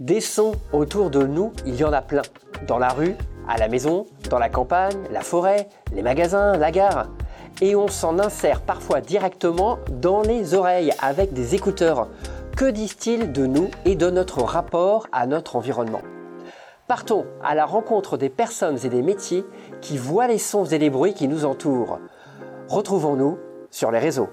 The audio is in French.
Des sons autour de nous, il y en a plein. Dans la rue, à la maison, dans la campagne, la forêt, les magasins, la gare. Et on s'en insère parfois directement dans les oreilles avec des écouteurs. Que disent-ils de nous et de notre rapport à notre environnement? Partons à la rencontre des personnes et des métiers qui voient les sons et les bruits qui nous entourent. Retrouvons-nous sur les réseaux.